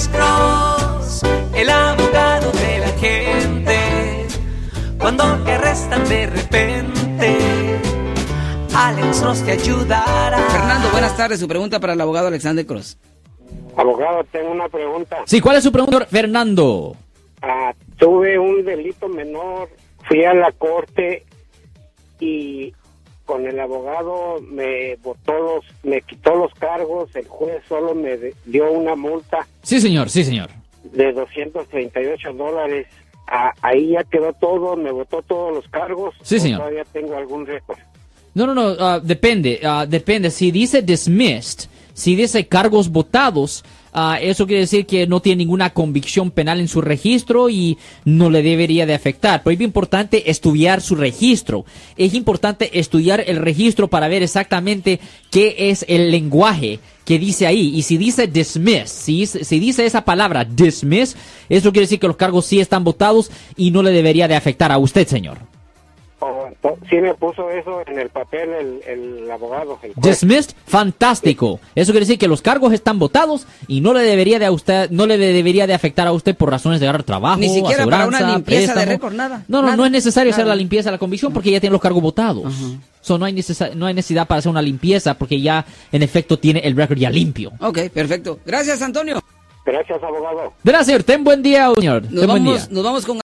Alex Cross, el abogado de la gente. Cuando te arrestan de repente, Alex Cross te ayudará. Fernando, buenas tardes. Su pregunta para el abogado Alexander Cross. Abogado, tengo una pregunta. Sí, ¿cuál es su pregunta, Fernando? Ah, tuve un delito menor, fui a la corte y con el abogado me botó los, me quitó los cargos, el juez solo me dio una multa Sí, señor, sí, señor. de 238 dólares. Ah, ahí ya quedó todo, me botó todos los cargos. Sí, ¿O señor. Todavía tengo algún récord. No, no, no, ah, depende, ah, depende. Si dice dismissed, si dice cargos votados, ah, eso quiere decir que no tiene ninguna convicción penal en su registro y no le debería de afectar. Pero es importante estudiar su registro. Es importante estudiar el registro para ver exactamente qué es el lenguaje que dice ahí. Y si dice dismiss, si, si dice esa palabra dismiss, eso quiere decir que los cargos sí están votados y no le debería de afectar a usted, señor. Sí me puso eso en el papel el, el abogado. el. Dismissed, fantástico. Eso quiere decir que los cargos están votados y no le debería de a usted, no le debería de afectar a usted por razones de agarrar trabajo, Ni siquiera para una limpieza de récord, nada. No, no, Nada. no es necesario hacer la limpieza de la convicción porque ya tiene los cargos votados. So, no hay necesa- no hay necesidad para hacer una limpieza porque ya en efecto tiene el récord ya limpio. Ok, perfecto. Gracias, Antonio. Gracias, abogado. Gracias, ten buen día, señor. Nos Ten buen día. vamos, nos vamos con